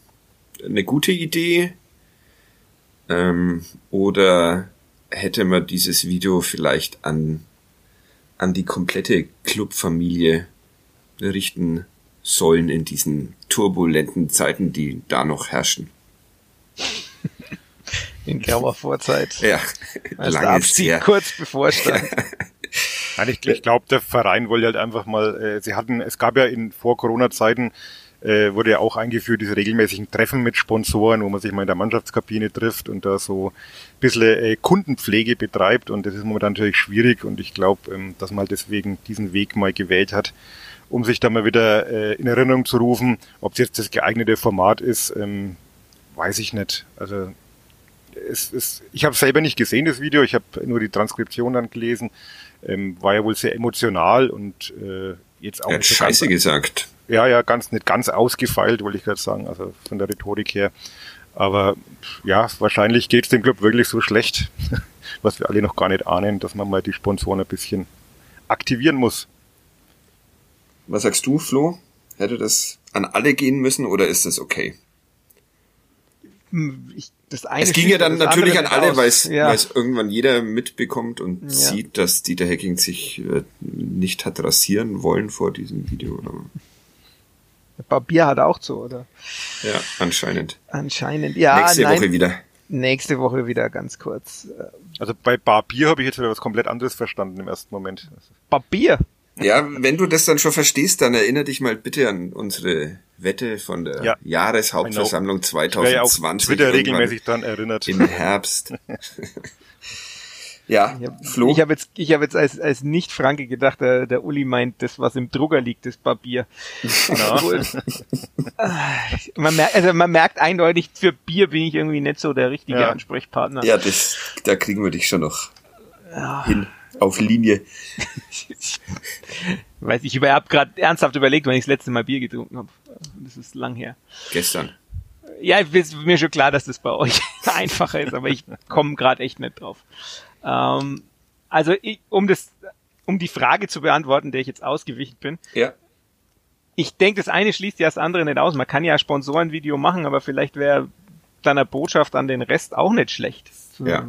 eine gute Idee? Ähm, oder hätte man dieses Video vielleicht an, an die komplette Clubfamilie richten sollen in diesen turbulenten Zeiten, die da noch herrschen? In grauer Vorzeit. Ja, als der Abstieg kurz bevorstand. Nein, ich, ich glaube, der Verein wollte halt einfach mal, äh, sie hatten, es gab ja in vor Corona-Zeiten, äh, wurde ja auch eingeführt, diese regelmäßigen Treffen mit Sponsoren, wo man sich mal in der Mannschaftskabine trifft und da so ein bisschen äh, Kundenpflege betreibt und das ist momentan natürlich schwierig und ich glaube, ähm, dass man halt deswegen diesen Weg mal gewählt hat, um sich da mal wieder äh, in Erinnerung zu rufen, ob es jetzt das geeignete Format ist, ähm, weiß ich nicht. Also es, es, ich habe selber nicht gesehen, das Video, ich habe nur die Transkription dann gelesen. Ähm, war ja wohl sehr emotional und äh, jetzt auch. Er hat Scheiße gesagt. Ja, ja, ganz nicht ganz ausgefeilt, wollte ich gerade sagen, also von der Rhetorik her. Aber ja, wahrscheinlich geht es dem Club wirklich so schlecht, was wir alle noch gar nicht ahnen, dass man mal die Sponsoren ein bisschen aktivieren muss. Was sagst du, Flo? Hätte das an alle gehen müssen oder ist das okay? Hm, ich das eine es ging ja dann natürlich an alle, weil es ja. irgendwann jeder mitbekommt und ja. sieht, dass Dieter Hacking sich äh, nicht hat rasieren wollen vor diesem Video. Oder? Barbier hat auch zu, oder? Ja, anscheinend. Anscheinend, ja. Nächste nein, Woche wieder. Nächste Woche wieder, ganz kurz. Also bei Barbier habe ich jetzt wieder was komplett anderes verstanden im ersten Moment. Barbier? Ja, wenn du das dann schon verstehst, dann erinnere dich mal bitte an unsere Wette von der ja, Jahreshauptversammlung 2020. Ja Twitter regelmäßig dran erinnert. Im Herbst. ja, ich hab, Flo. Ich habe jetzt, ich habe jetzt als, als Nicht-Franke gedacht, der, der Uli meint, das, was im Drucker liegt, das Papier. man, merkt, also man merkt eindeutig, für Bier bin ich irgendwie nicht so der richtige ja. Ansprechpartner. Ja, das, da kriegen wir dich schon noch ja. hin auf Linie. Weiß ich, ich habe gerade ernsthaft überlegt, wann ich das letzte Mal Bier getrunken habe. Das ist lang her. Gestern. Ja, ist mir schon klar, dass das bei euch einfacher ist, aber ich komme gerade echt nicht drauf. Ähm, also ich, um das, um die Frage zu beantworten, der ich jetzt ausgewichen bin. Ja. Ich denke, das eine schließt ja das andere nicht aus. Man kann ja Sponsorenvideo machen, aber vielleicht wäre dann eine Botschaft an den Rest auch nicht schlecht. Ja.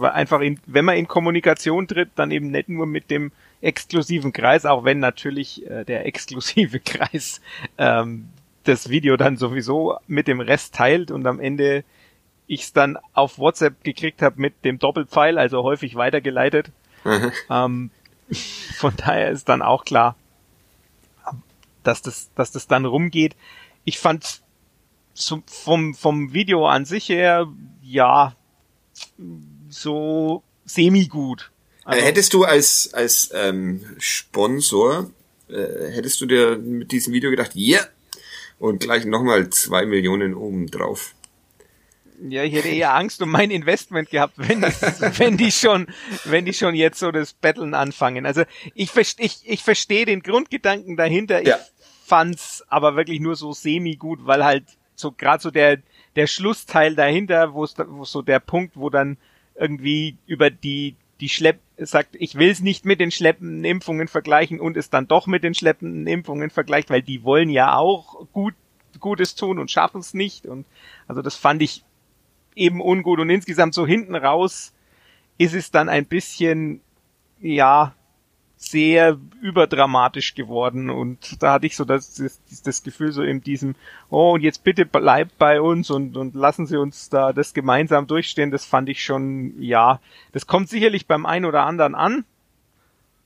Einfach in, wenn man in Kommunikation tritt, dann eben nicht nur mit dem exklusiven Kreis, auch wenn natürlich äh, der exklusive Kreis ähm, das Video dann sowieso mit dem Rest teilt und am Ende ich es dann auf WhatsApp gekriegt habe mit dem Doppelpfeil, also häufig weitergeleitet. Mhm. Ähm, von daher ist dann auch klar, dass das, dass das dann rumgeht. Ich fand so vom, vom Video an sich her, ja, so semi-gut. Also, hättest du als, als ähm, Sponsor, äh, hättest du dir mit diesem Video gedacht, ja, yeah! und gleich nochmal zwei Millionen oben drauf? Ja, ich hätte eher Angst um mein Investment gehabt, wenn, das, wenn die schon, wenn die schon jetzt so das Battlen anfangen. Also ich, ich, ich verstehe den Grundgedanken dahinter. Ja. Ich fand's aber wirklich nur so semi gut, weil halt so gerade so der der Schlussteil dahinter, wo es wo so der Punkt, wo dann irgendwie über die die Schlepp sagt, ich will es nicht mit den schleppenden Impfungen vergleichen und es dann doch mit den schleppenden Impfungen vergleicht, weil die wollen ja auch gut Gutes tun und schaffen es nicht und also das fand ich eben ungut. Und insgesamt so hinten raus ist es dann ein bisschen ja sehr überdramatisch geworden. Und da hatte ich so das, das, das Gefühl so in diesem, oh und jetzt bitte bleibt bei uns und, und lassen Sie uns da das gemeinsam durchstehen, das fand ich schon, ja, das kommt sicherlich beim einen oder anderen an,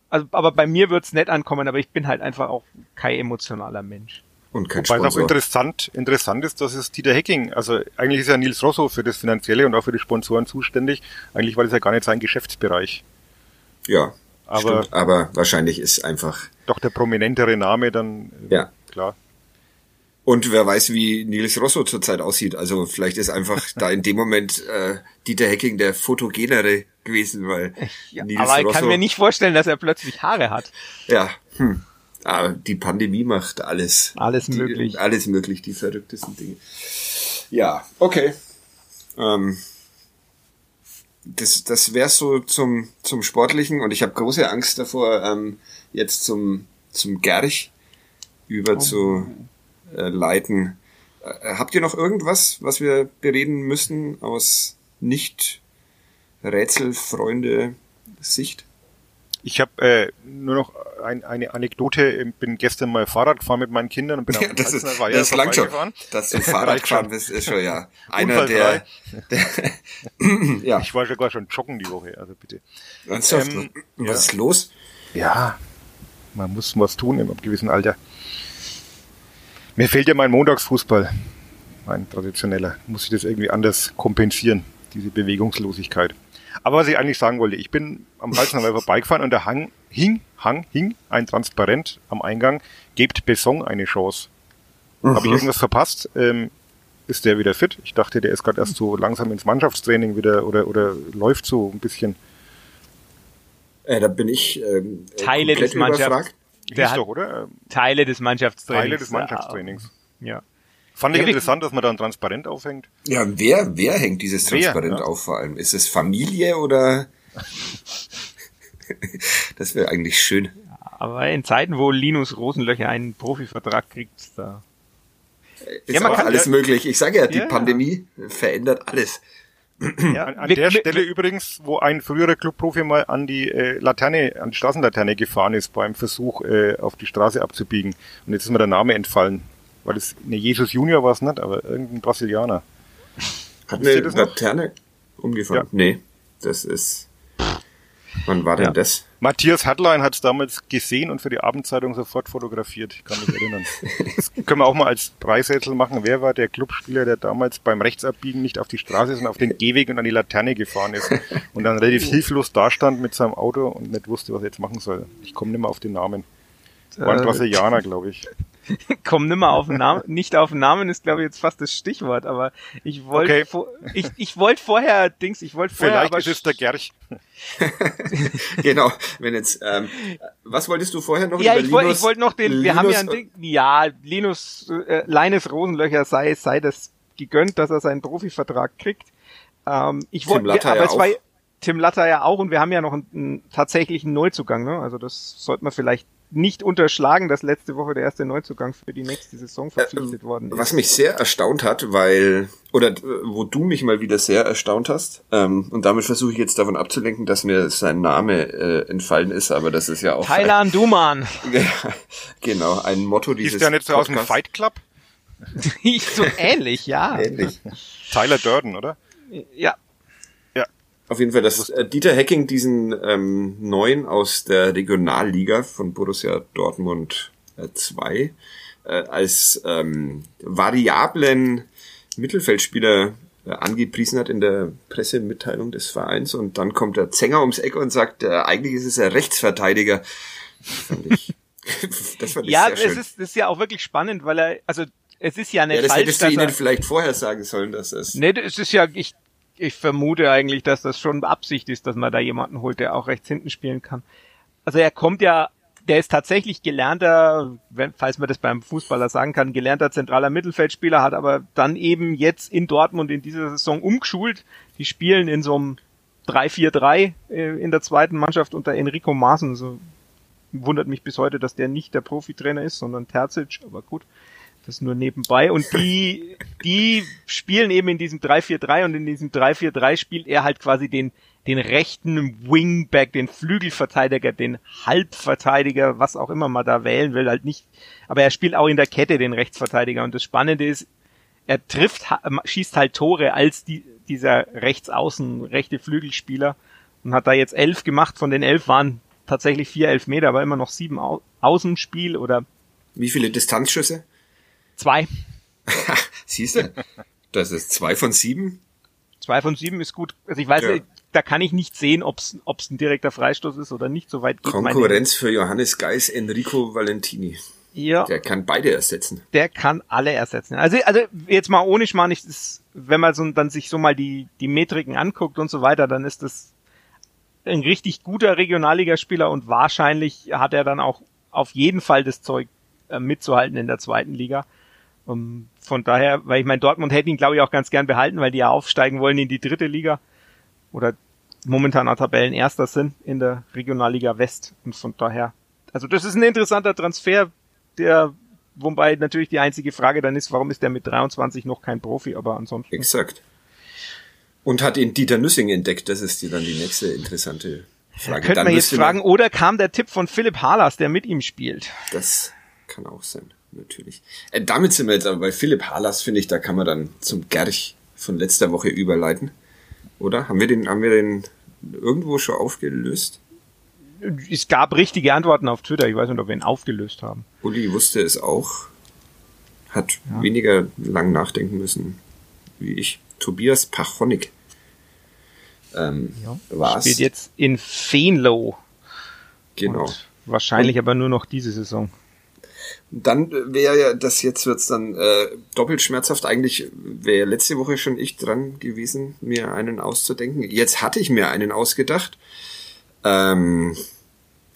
also, aber bei mir wird's nett ankommen, aber ich bin halt einfach auch kein emotionaler Mensch. Und kein Wobei es auch interessant, interessant ist, dass es Dieter Hecking, also eigentlich ist ja Nils Rosso für das Finanzielle und auch für die Sponsoren zuständig, eigentlich war das ja gar nicht sein Geschäftsbereich. Ja, aber, Stimmt, aber wahrscheinlich ist einfach. Doch der prominentere Name dann. Äh, ja. Klar. Und wer weiß, wie Nils Rosso zurzeit aussieht. Also vielleicht ist einfach da in dem Moment äh, Dieter Hecking der fotogenere gewesen, weil ja, Nils aber ich Rosso, kann mir nicht vorstellen, dass er plötzlich Haare hat. Ja, hm. Aber die Pandemie macht alles. Alles die, möglich. Alles möglich, die verrücktesten Dinge. Ja, okay. Ähm, das, das wäre so zum, zum Sportlichen und ich habe große Angst davor, ähm, jetzt zum, zum Gerch über oh. zu äh, leiten. Äh, habt ihr noch irgendwas, was wir bereden müssen aus nicht Rätselfreunde Sicht? Ich habe äh, nur noch ein, eine Anekdote. Bin gestern mal Fahrrad gefahren mit meinen Kindern und bin ja, das ist, das lang schon. Dass du Fahrrad gefahren bist, ist schon ja einer der, der ja. Ich war sogar schon joggen die Woche, also bitte. Ähm, was ja. ist los? Ja, man muss was tun im gewissen Alter. Mir fehlt ja mein Montagsfußball, mein traditioneller. Muss ich das irgendwie anders kompensieren, diese Bewegungslosigkeit. Aber was ich eigentlich sagen wollte, ich bin am Walzenheimer vorbeigefahren und da hang, hing, hang, hing ein Transparent am Eingang, gebt Besson eine Chance. Mhm. Habe ich irgendwas verpasst? Ähm, ist der wieder fit? Ich dachte, der ist gerade erst so langsam ins Mannschaftstraining wieder oder, oder läuft so ein bisschen. Äh, da bin ich ähm, Teile des Mannschafts. Der hat doch, oder? Teile des Mannschaftstrainings. Teile des Mannschaftstrainings. Ja. Fand ich ja, interessant, dass man da ein Transparent aufhängt. Ja, wer, wer hängt dieses Transparent wer, ja. auf vor allem? Ist es Familie oder? das wäre eigentlich schön. Aber in Zeiten, wo Linus Rosenlöcher einen Profivertrag kriegt, da ist ja, auch alles möglich. Ich sage ja, die Pandemie verändert alles. Ja, an, an der Stelle übrigens, wo ein früherer Clubprofi mal an die äh, Laterne, an die Straßenlaterne gefahren ist beim Versuch, äh, auf die Straße abzubiegen. Und jetzt ist mir der Name entfallen. Weil es, ne, Jesus Junior war es nicht, aber irgendein Brasilianer. Hat eine Laterne umgefahren? Ja. Nee, das ist, wann war denn ja. das? Matthias Hartlein hat es damals gesehen und für die Abendzeitung sofort fotografiert. Ich kann mich erinnern. das können wir auch mal als Preisrätsel machen. Wer war der Clubspieler, der damals beim Rechtsabbiegen nicht auf die Straße, sondern auf den Gehweg und an die Laterne gefahren ist und dann relativ hilflos dastand mit seinem Auto und nicht wusste, was er jetzt machen soll. Ich komme nicht mehr auf den Namen. War ein äh, Brasilianer, glaube ich. Komm nimmer auf den Namen. Nicht auf den Namen ist, glaube ich, jetzt fast das Stichwort, aber ich wollte okay. vor, ich, ich wollte vorher, Dings, ich wollte vorher. Vielleicht aber ist es der Gerch. genau, wenn jetzt, ähm, was wolltest du vorher noch? Ja, ich wollte ich wollte noch den, Linus wir haben ja ein Ding, ja, Linus, äh, Leines Rosenlöcher sei, sei das gegönnt, dass er seinen Profivertrag kriegt. Ähm, ich wollte, aber ja es war Tim Latter ja auch und wir haben ja noch einen, einen tatsächlichen Neuzugang, ne? Also das sollte man vielleicht nicht unterschlagen, dass letzte Woche der erste Neuzugang für die nächste Saison verpflichtet äh, worden ist. Was mich sehr erstaunt hat, weil, oder wo du mich mal wieder sehr erstaunt hast, ähm, und damit versuche ich jetzt davon abzulenken, dass mir sein Name äh, entfallen ist, aber das ist ja auch... Thailand Duman. genau, ein Motto dieses Ist der nicht so aus dem Fight Club? so ähnlich, ja. Ähnlich. Tyler Durden, oder? Ja, auf jeden Fall, dass äh, Dieter Hecking diesen ähm, neuen aus der Regionalliga von Borussia Dortmund 2 äh, äh, als ähm, variablen Mittelfeldspieler äh, angepriesen hat in der Pressemitteilung des Vereins und dann kommt der Zenger ums Eck und sagt, äh, eigentlich ist es ein Rechtsverteidiger. Fand ich, das fand ich ja, sehr schön. es ist, das ist ja auch wirklich spannend, weil er, also es ist ja nicht ja, das falsch, hättest du ihnen vielleicht vorher sagen sollen, dass es. Nee, es ist ja, ich ich vermute eigentlich, dass das schon Absicht ist, dass man da jemanden holt, der auch rechts hinten spielen kann. Also er kommt ja, der ist tatsächlich gelernter, wenn, falls man das beim Fußballer sagen kann, gelernter zentraler Mittelfeldspieler, hat aber dann eben jetzt in Dortmund in dieser Saison umgeschult. Die spielen in so einem 3-4-3 äh, in der zweiten Mannschaft unter Enrico Maaßen. So wundert mich bis heute, dass der nicht der Profitrainer ist, sondern Terzic, aber gut. Das nur nebenbei. Und die, die spielen eben in diesem 3-4-3 und in diesem 3-4-3 spielt er halt quasi den, den rechten Wingback, den Flügelverteidiger, den Halbverteidiger, was auch immer man da wählen will, halt nicht. Aber er spielt auch in der Kette den Rechtsverteidiger. Und das Spannende ist, er trifft, schießt halt Tore als die, dieser Rechtsaußen, rechte Flügelspieler und hat da jetzt elf gemacht. Von den elf waren tatsächlich vier Elfmeter, aber immer noch sieben Au Außenspiel oder. Wie viele Distanzschüsse? Zwei. Siehst du? Das ist zwei von sieben. Zwei von sieben ist gut. Also ich weiß, ja. da kann ich nicht sehen, ob es ein direkter Freistoß ist oder nicht. Soweit geht Konkurrenz für Johannes Geis, Enrico Valentini. Ja. Der kann beide ersetzen. Der kann alle ersetzen. Also, also jetzt mal ohne Schmarrn, ich, das, wenn man so, dann sich so mal die, die Metriken anguckt und so weiter, dann ist das ein richtig guter Regionalligaspieler und wahrscheinlich hat er dann auch auf jeden Fall das Zeug äh, mitzuhalten in der zweiten Liga. Um, von daher, weil ich meine, Dortmund hätte ihn, glaube ich, auch ganz gern behalten, weil die ja aufsteigen wollen in die dritte Liga. Oder momentaner Tabellenerster sind in der Regionalliga West und von daher, also das ist ein interessanter Transfer, der, wobei natürlich die einzige Frage dann ist, warum ist der mit 23 noch kein Profi, aber ansonsten. Exakt. Und hat ihn Dieter Nüssing entdeckt, das ist die dann die nächste interessante Frage. Könnte dann man jetzt fragen, oder kam der Tipp von Philipp Harlas, der mit ihm spielt? Das kann auch sein, natürlich. Äh, damit sind wir jetzt aber bei Philipp Harlas, finde ich, da kann man dann zum Gerch von letzter Woche überleiten. Oder? Haben wir den, haben wir den irgendwo schon aufgelöst? Es gab richtige Antworten auf Twitter, ich weiß nicht, ob wir ihn aufgelöst haben. Uli wusste es auch, hat weniger lang nachdenken müssen wie ich. Tobias Pachonik ähm, Ja. war Spielt jetzt in Feenlow. Genau. Und wahrscheinlich aber nur noch diese Saison. Dann wäre ja, das jetzt wird's dann äh, doppelt schmerzhaft. Eigentlich wäre letzte Woche schon ich dran gewesen, mir einen auszudenken. Jetzt hatte ich mir einen ausgedacht, ähm,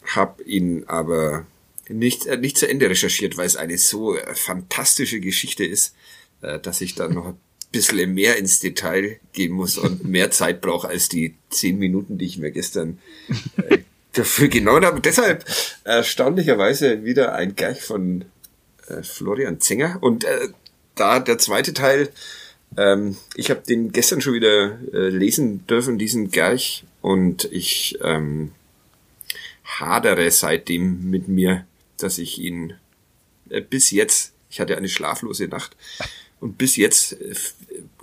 hab ihn aber nicht, äh, nicht zu Ende recherchiert, weil es eine so äh, fantastische Geschichte ist, äh, dass ich da noch ein bisschen mehr ins Detail gehen muss und mehr Zeit brauche als die zehn Minuten, die ich mir gestern äh, dafür genommen habe. Deshalb erstaunlicherweise wieder ein Gerch von äh, Florian Zenger. Und äh, da der zweite Teil, ähm, ich habe den gestern schon wieder äh, lesen dürfen, diesen Gerch, und ich ähm, hadere seitdem mit mir, dass ich ihn äh, bis jetzt, ich hatte eine schlaflose Nacht, und bis jetzt äh,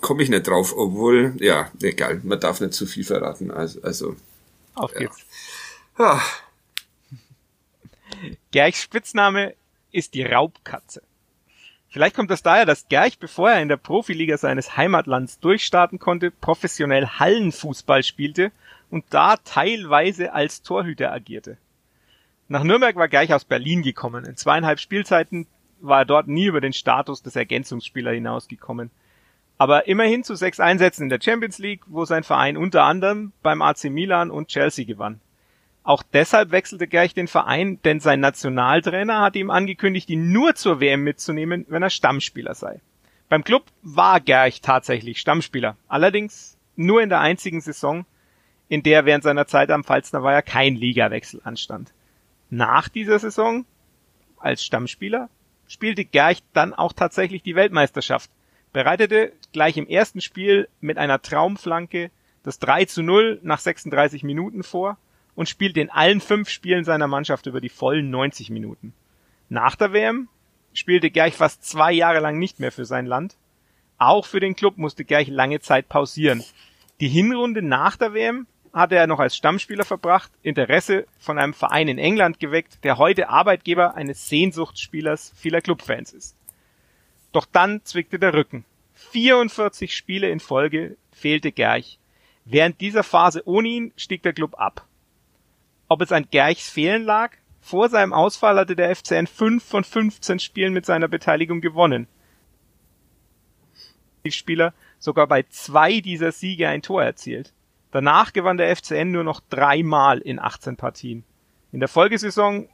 komme ich nicht drauf, obwohl, ja, egal, man darf nicht zu viel verraten. Also, also Auf geht's. Ah, Gerchs Spitzname ist die Raubkatze. Vielleicht kommt das daher, dass Gerch, bevor er in der Profiliga seines Heimatlands durchstarten konnte, professionell Hallenfußball spielte und da teilweise als Torhüter agierte. Nach Nürnberg war Gerch aus Berlin gekommen. In zweieinhalb Spielzeiten war er dort nie über den Status des Ergänzungsspielers hinausgekommen. Aber immerhin zu sechs Einsätzen in der Champions League, wo sein Verein unter anderem beim AC Milan und Chelsea gewann. Auch deshalb wechselte Gerch den Verein, denn sein Nationaltrainer hatte ihm angekündigt, ihn nur zur WM mitzunehmen, wenn er Stammspieler sei. Beim Club war Gerch tatsächlich Stammspieler, allerdings nur in der einzigen Saison, in der während seiner Zeit am Pfalzner Weiher kein Ligawechsel anstand. Nach dieser Saison, als Stammspieler, spielte Gerch dann auch tatsächlich die Weltmeisterschaft, bereitete gleich im ersten Spiel mit einer Traumflanke das 3 zu 0 nach 36 Minuten vor und spielte in allen fünf Spielen seiner Mannschaft über die vollen 90 Minuten. Nach der WM spielte Gerch fast zwei Jahre lang nicht mehr für sein Land. Auch für den Club musste Gerch lange Zeit pausieren. Die Hinrunde nach der WM hatte er noch als Stammspieler verbracht, Interesse von einem Verein in England geweckt, der heute Arbeitgeber eines Sehnsuchtsspielers vieler Clubfans ist. Doch dann zwickte der Rücken. 44 Spiele in Folge fehlte Gerch. Während dieser Phase ohne ihn stieg der Club ab. Ob es an Gerchs Fehlen lag? Vor seinem Ausfall hatte der FCN 5 von 15 Spielen mit seiner Beteiligung gewonnen. Die Spieler sogar bei zwei dieser Siege ein Tor erzielt. Danach gewann der FCN nur noch dreimal in 18 Partien. In der Folgesaison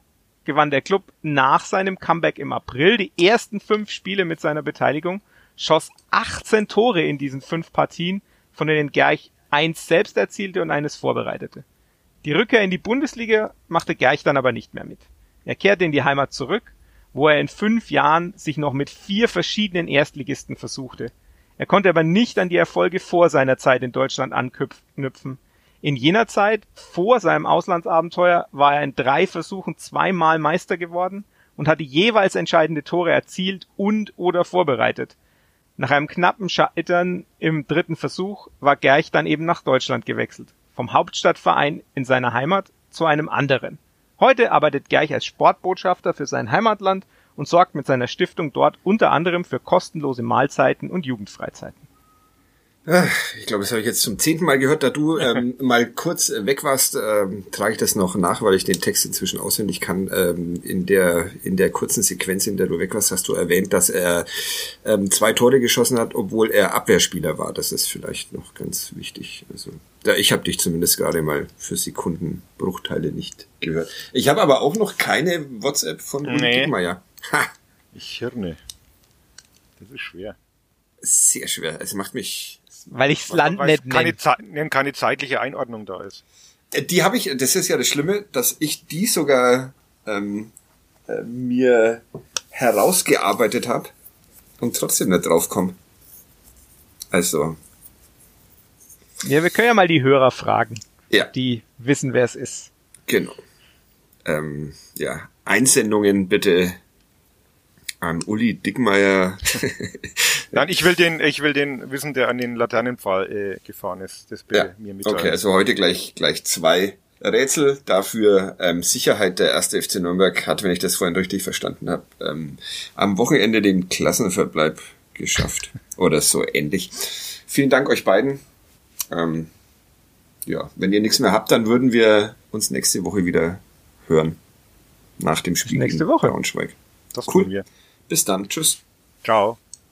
gewann der Club nach seinem Comeback im April die ersten fünf Spiele mit seiner Beteiligung, schoss 18 Tore in diesen fünf Partien, von denen Gerch eins selbst erzielte und eines vorbereitete. Die Rückkehr in die Bundesliga machte Gerch dann aber nicht mehr mit. Er kehrte in die Heimat zurück, wo er in fünf Jahren sich noch mit vier verschiedenen Erstligisten versuchte. Er konnte aber nicht an die Erfolge vor seiner Zeit in Deutschland anknüpfen. In jener Zeit, vor seinem Auslandsabenteuer, war er in drei Versuchen zweimal Meister geworden und hatte jeweils entscheidende Tore erzielt und oder vorbereitet. Nach einem knappen Scheitern im dritten Versuch war Gerch dann eben nach Deutschland gewechselt. Vom Hauptstadtverein in seiner Heimat zu einem anderen. Heute arbeitet Gerch als Sportbotschafter für sein Heimatland und sorgt mit seiner Stiftung dort unter anderem für kostenlose Mahlzeiten und Jugendfreizeiten. Ich glaube, das habe ich jetzt zum zehnten Mal gehört. Da du ähm, mal kurz äh, weg warst, ähm, trage ich das noch nach, weil ich den Text inzwischen auswendig kann. Ähm, in der in der kurzen Sequenz, in der du weg warst, hast du erwähnt, dass er ähm, zwei Tore geschossen hat, obwohl er Abwehrspieler war. Das ist vielleicht noch ganz wichtig. Also da, ich habe dich zumindest gerade mal für Sekundenbruchteile nicht gehört. Ich habe aber auch noch keine WhatsApp von Uli Nee. Ha! Ich Hirne. Das ist schwer. sehr schwer. Es macht mich. Weil ich's Land Weil nicht keine, nee, keine zeitliche Einordnung da ist. Äh, Die habe ich, das ist ja das Schlimme, dass ich die sogar ähm, äh, mir herausgearbeitet habe und trotzdem nicht draufkomme. Also, Ja, wir können ja mal die Hörer fragen, ja, die wissen, wer es ist. genau. Ähm, ja, Einsendungen bitte an Uli Dickmeier. Nein, ich will den, ich will den wissen, der an den Laternenpfahl äh, gefahren ist. Das bitte ja, mir mitteilen. okay, also heute gleich gleich zwei Rätsel. Dafür ähm, Sicherheit der erste FC Nürnberg hat, wenn ich das vorhin richtig verstanden habe, ähm, am Wochenende den Klassenverbleib geschafft oder so ähnlich. Vielen Dank euch beiden. Ähm, ja, wenn ihr nichts mehr habt, dann würden wir uns nächste Woche wieder hören. Nach dem Spiel nächste Woche. Braunschweig. das cool. wir. Bis dann. Tschüss. Ciao.